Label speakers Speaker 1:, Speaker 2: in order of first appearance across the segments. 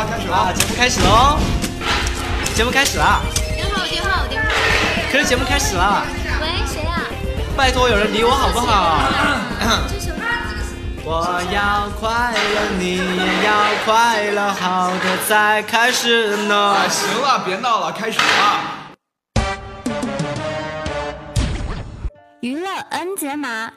Speaker 1: 啊，开始了，
Speaker 2: 节目开始喽！节目开始了。
Speaker 3: 电话，电话，电话。
Speaker 2: 可是节目开始了。
Speaker 3: 喂，谁啊？
Speaker 2: 拜托，有人理我好不好？我要快乐，你也要快乐，好的才开始呢。
Speaker 1: 行了，别闹了，开始吧。
Speaker 4: 娱乐 N 解码，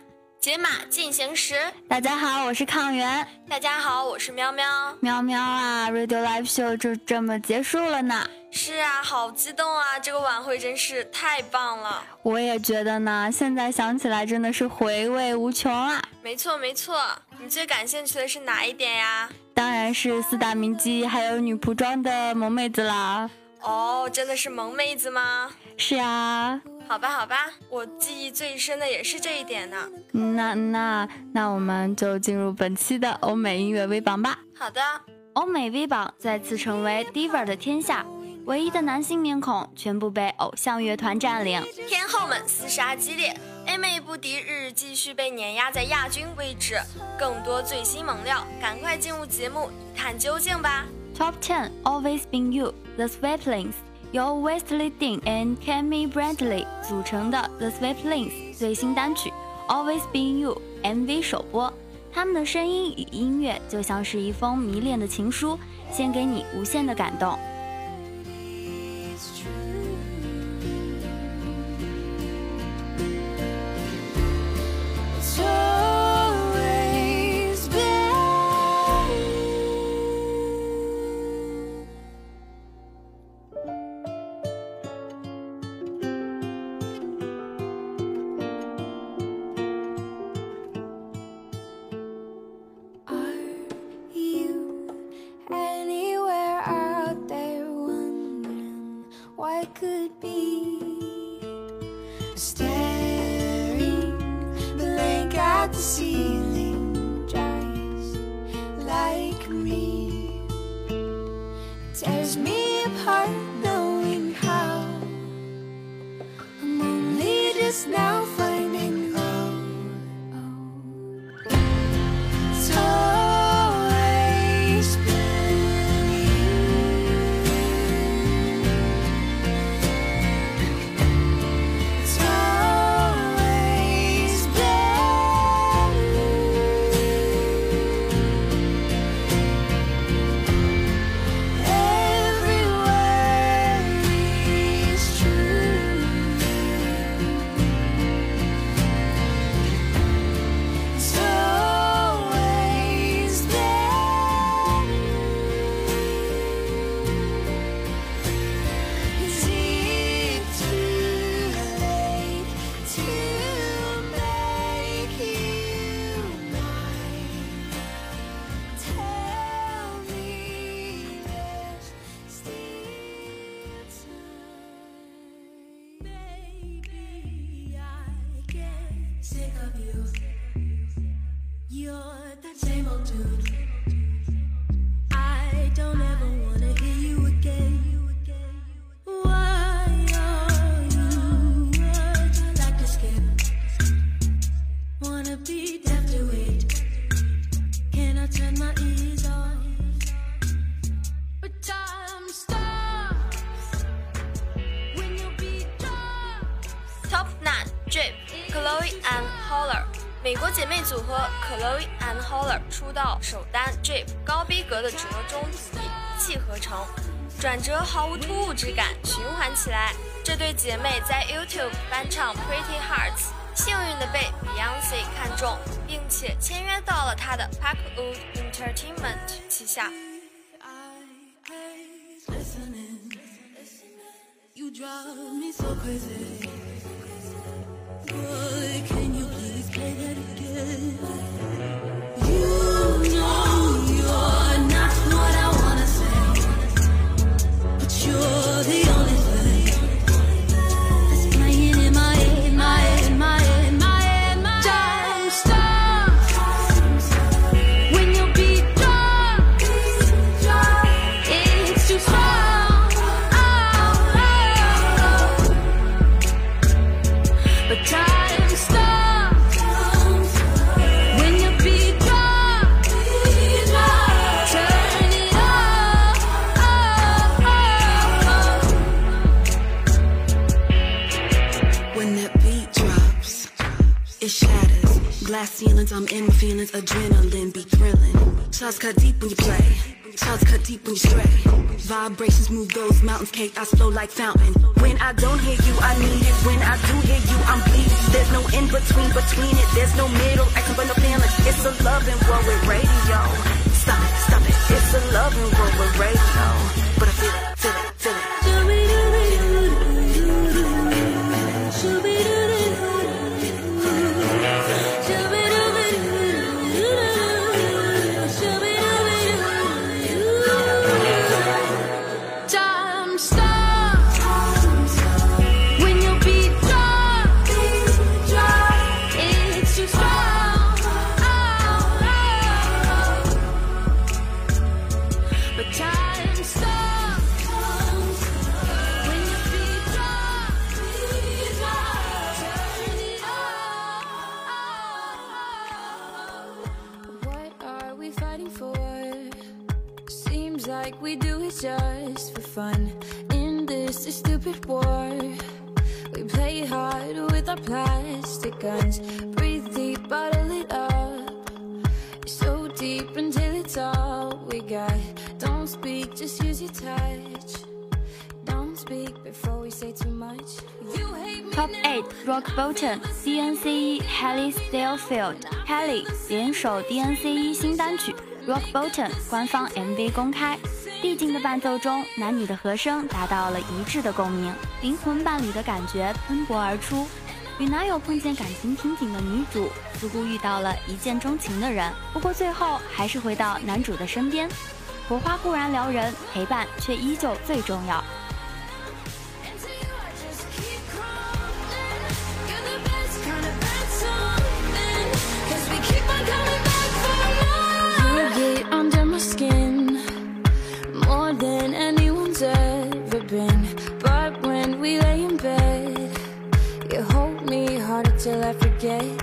Speaker 5: 解码进行时。
Speaker 4: 大家好，我是抗原。
Speaker 5: 大家好，我是喵喵。
Speaker 4: 喵喵啊，Radio Live Show 就这么结束了呢。
Speaker 5: 是啊，好激动啊！这个晚会真是太棒了。
Speaker 4: 我也觉得呢，现在想起来真的是回味无穷啊。
Speaker 5: 没错没错，你最感兴趣的是哪一点呀？
Speaker 4: 当然是四大名妓还有女仆装的萌妹子啦。
Speaker 5: 哦，真的是萌妹子吗？
Speaker 4: 是啊。
Speaker 5: 好吧好吧，我记忆最深的也是这一点呢。
Speaker 4: 那那那我们就进入本期的欧美音乐微榜吧。
Speaker 5: 好的，
Speaker 4: 欧美微榜再次成为 Diva 的天下。唯一的男性面孔全部被偶像乐团占领，
Speaker 5: 天后们厮杀激烈，A 妹不敌日继续被碾压在亚军位置。更多最新猛料，赶快进入节目一探究竟吧。
Speaker 4: Top Ten Always Been You The Sweeplings 由 Wesley Dean and Cami Bradley 组成的 The Swiftlings 最新单曲 Always Been You MV 首播，他们的声音与音乐就像是一封迷恋的情书，献给你无限的感动。
Speaker 5: staring blank at the ceiling. 美姐妹在 YouTube 翻唱《Pretty Hearts》，幸运的被 Beyonce 看中，并且签约到了她的 Parkwood Entertainment 旗下。
Speaker 6: Glass ceilings, I'm in my feelings, adrenaline be thrilling. Shots cut deep when you play, shots cut deep when you stray. Vibrations move those mountains, chaos flow like fountain. When I don't hear you, I need it. When I do hear you, I'm bleeding. There's no in between, between it. There's no middle, acting but no feelings. It's a loving world with radio. Stop it, stop it. It's a loving world with radio.
Speaker 4: 8 Rock Bottom DNCE Haley Stillfield Haley 联手 DNCE 新单曲 Rock Bottom 官方 MV 公开，递进的伴奏中，男女的和声达到了一致的共鸣，灵魂伴侣的感觉喷薄而出。与男友碰见感情瓶颈的女主，似乎遇到了一见钟情的人，不过最后还是回到男主的身边。火花固然撩人，陪伴却依旧最重要。
Speaker 3: get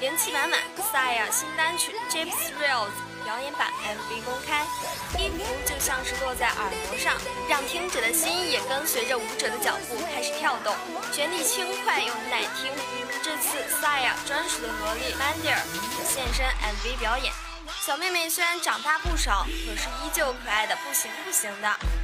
Speaker 5: 元气满满 Sia 新单曲 Chips Thrills 表演版 MV 公开，音符就像是落在耳膜上，让听者的心也跟随着舞者的脚步开始跳动，旋律轻快又耐听。这次 Sia 专属的萝莉 Mandir 现身 MV 表演，小妹妹虽然长大不少，可是依旧可爱的不行不行的。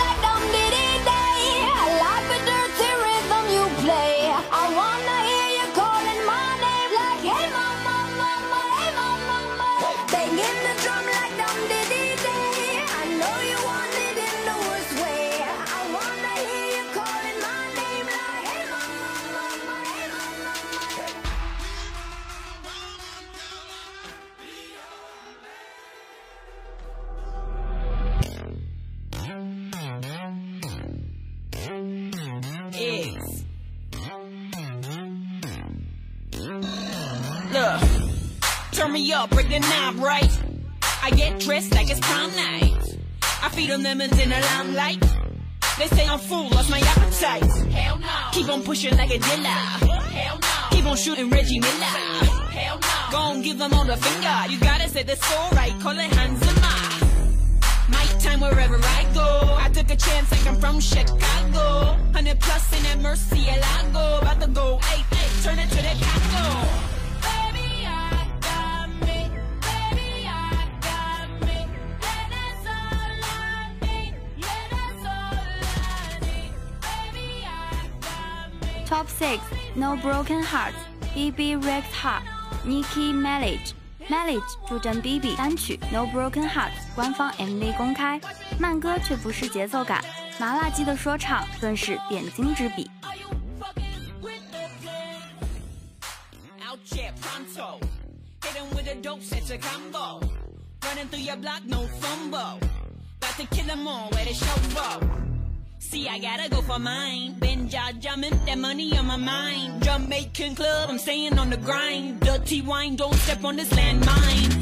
Speaker 7: up, break the knob right. I get dressed like it's prom night. I feed them lemons in the limelight. They say I'm full, lost my appetite. Hell no. Keep on pushing like a dealer. Hell no. Keep on shooting Reggie Miller. Hell no. Go on, give them all the finger. You gotta say this alright, call it Hanzama. My time wherever I go. I took a chance like I'm from Chicago. 100 plus in that Mercy Lago. About to go, hey, hey, turn it to the Congo.
Speaker 4: Top 6 No Broken Hearts BB Rex Heart Nicki Minaj Minaj 助阵 BB 单曲 No Broken Hearts 官方 MV 公开，慢歌却不失节奏感，麻辣鸡的说唱更是点睛之笔。
Speaker 7: See, I gotta go for mine. Been jaw that money on my mind. Jamaican club, I'm staying on the grind. Dirty wine, don't step on this landmine.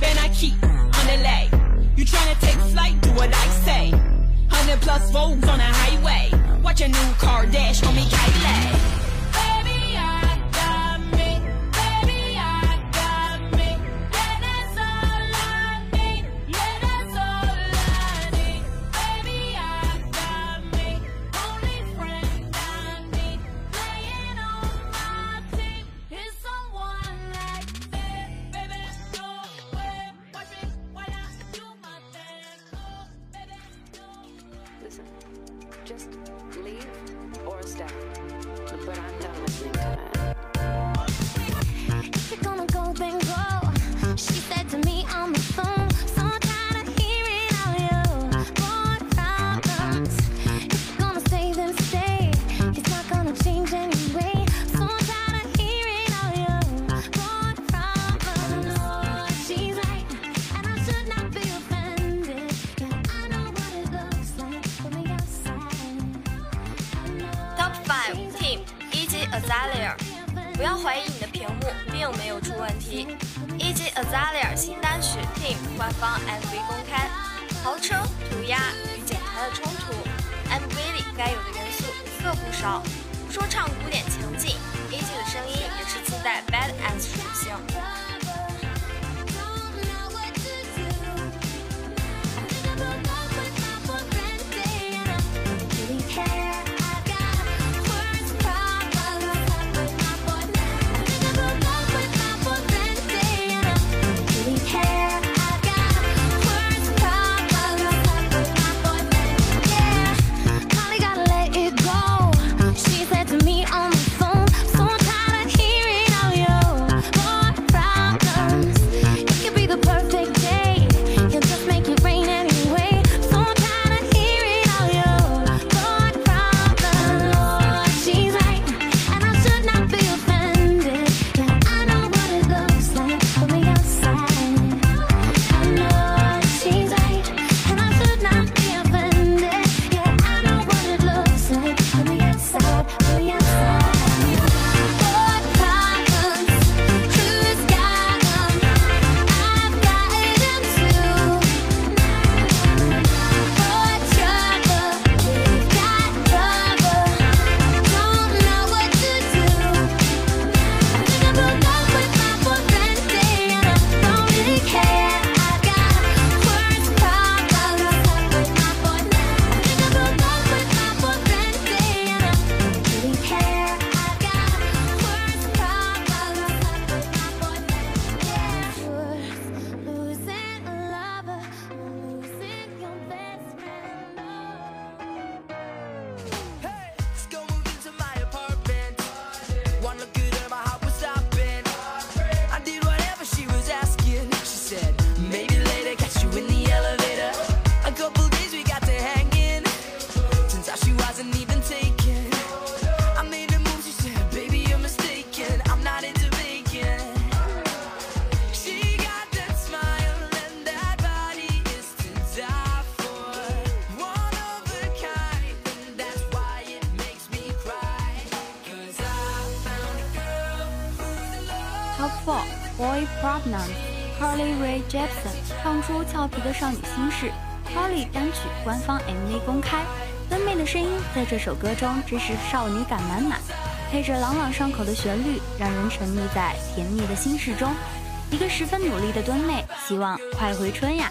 Speaker 7: Ben, I keep on the lay. You tryna take flight, do what I say. 100 plus Vogues on the highway. Watch a new car dash on me, Kylie.
Speaker 8: But I'm done listening to that.
Speaker 5: 少
Speaker 9: 女心事。Carly 单曲官方 MV 公开，温妹的声音在这首歌中真是少女感满满，配着朗朗上口的旋律，让人沉溺在甜蜜的心事中。一个十分努力的敦妹，希望快回春呀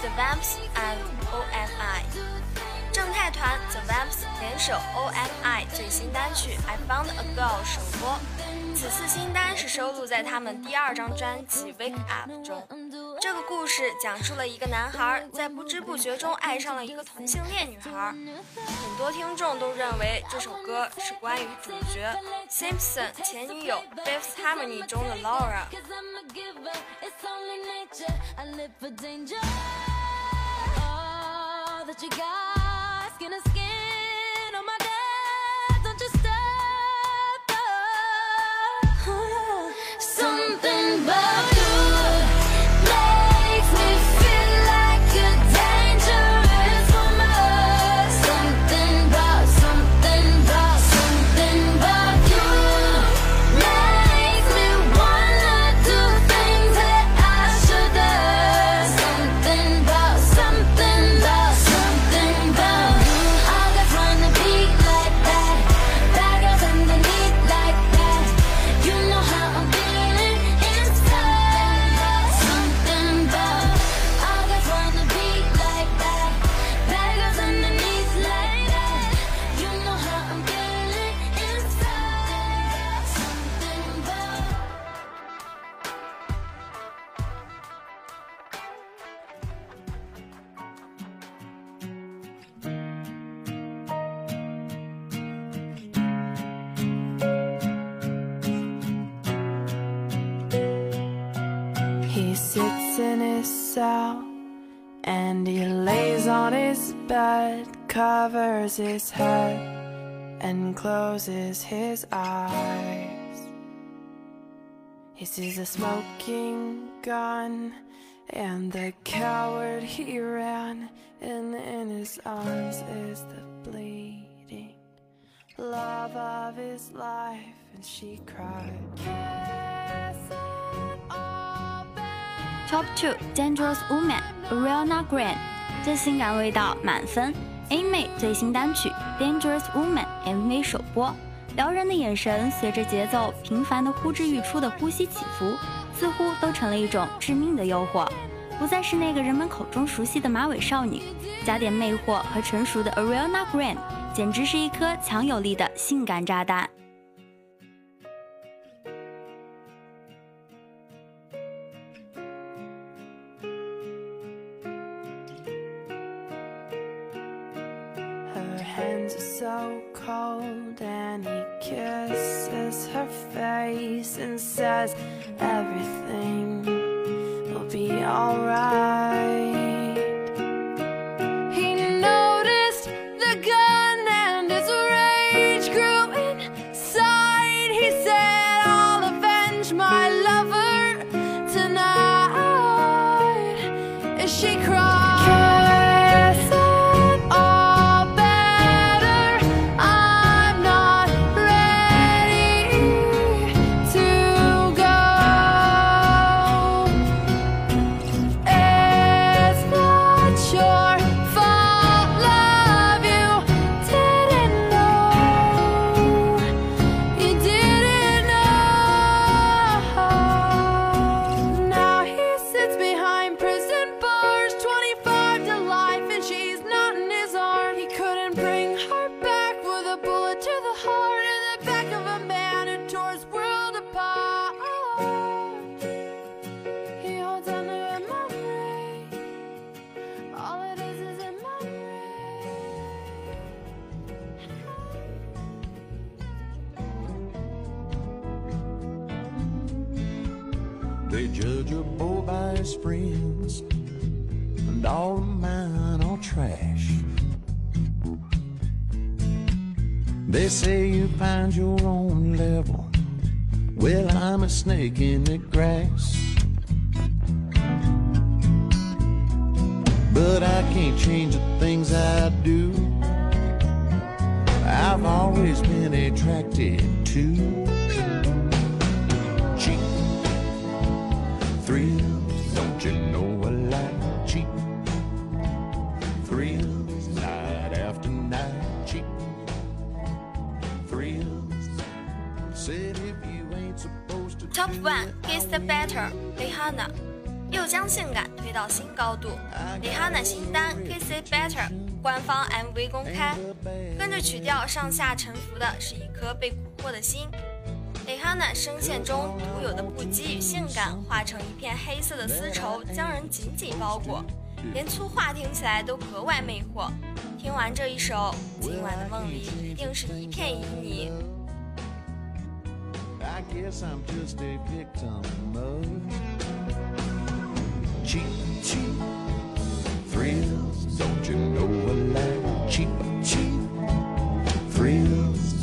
Speaker 5: The Vamps and OMI。正太团 The Vamps 联手 OMI 最新单曲《I Found a Girl》首播。此次新单是收录在他们第二张专辑《Wake Up》中。这个故事讲述了一个男孩在不知不觉中爱上了一个同性恋女孩。很多听众都认为这首歌是关于主角 Simpson 前女友 Fifth Harmony 中的 Laura。
Speaker 8: That you got,
Speaker 10: covers his head and closes his eyes. He sees a smoking gun and the coward he ran, and in his arms is the bleeding love of his life, and she cried.
Speaker 9: Top Two Dangerous Woman Ariana Grande 真性感味道满分。 A 妹最新单曲 Dangerous Woman MV 首播，撩人的眼神随着节奏频繁的呼之欲出的呼吸起伏，似乎都成了一种致命的诱惑。不再是那个人们口中熟悉的马尾少女，加点魅惑和成熟的 Ariana Grande，简直是一颗强有力的性感炸弹。
Speaker 10: All of
Speaker 11: mine are trash. They say you find your own level. Well, I'm a snake in the grass. But I can't change the things I do. I've always been attracted to
Speaker 5: 到新高度。Rihanna 新单 Kiss It Better 官方 MV 公开，跟着曲调上下沉浮的是一颗被蛊惑的心。Rihanna 声线中独有的不羁与性感，化成一片黑色的丝绸，将人紧紧包裹，连粗话听起来都格外魅惑。听完这一首，今晚的梦里一定是一片旖旎。
Speaker 11: I guess I'm just a victim of cheap, cheap thrills. Don't you know I like cheap, cheap thrills?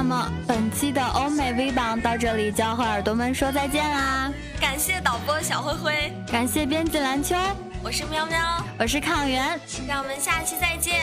Speaker 4: 那么本期的欧美 V 榜到这里就要和耳朵们说再见啦！
Speaker 5: 感谢导播小灰灰，
Speaker 4: 感谢编辑蓝秋，
Speaker 5: 我是喵喵，
Speaker 4: 我是抗原，
Speaker 5: 让我们下期再见。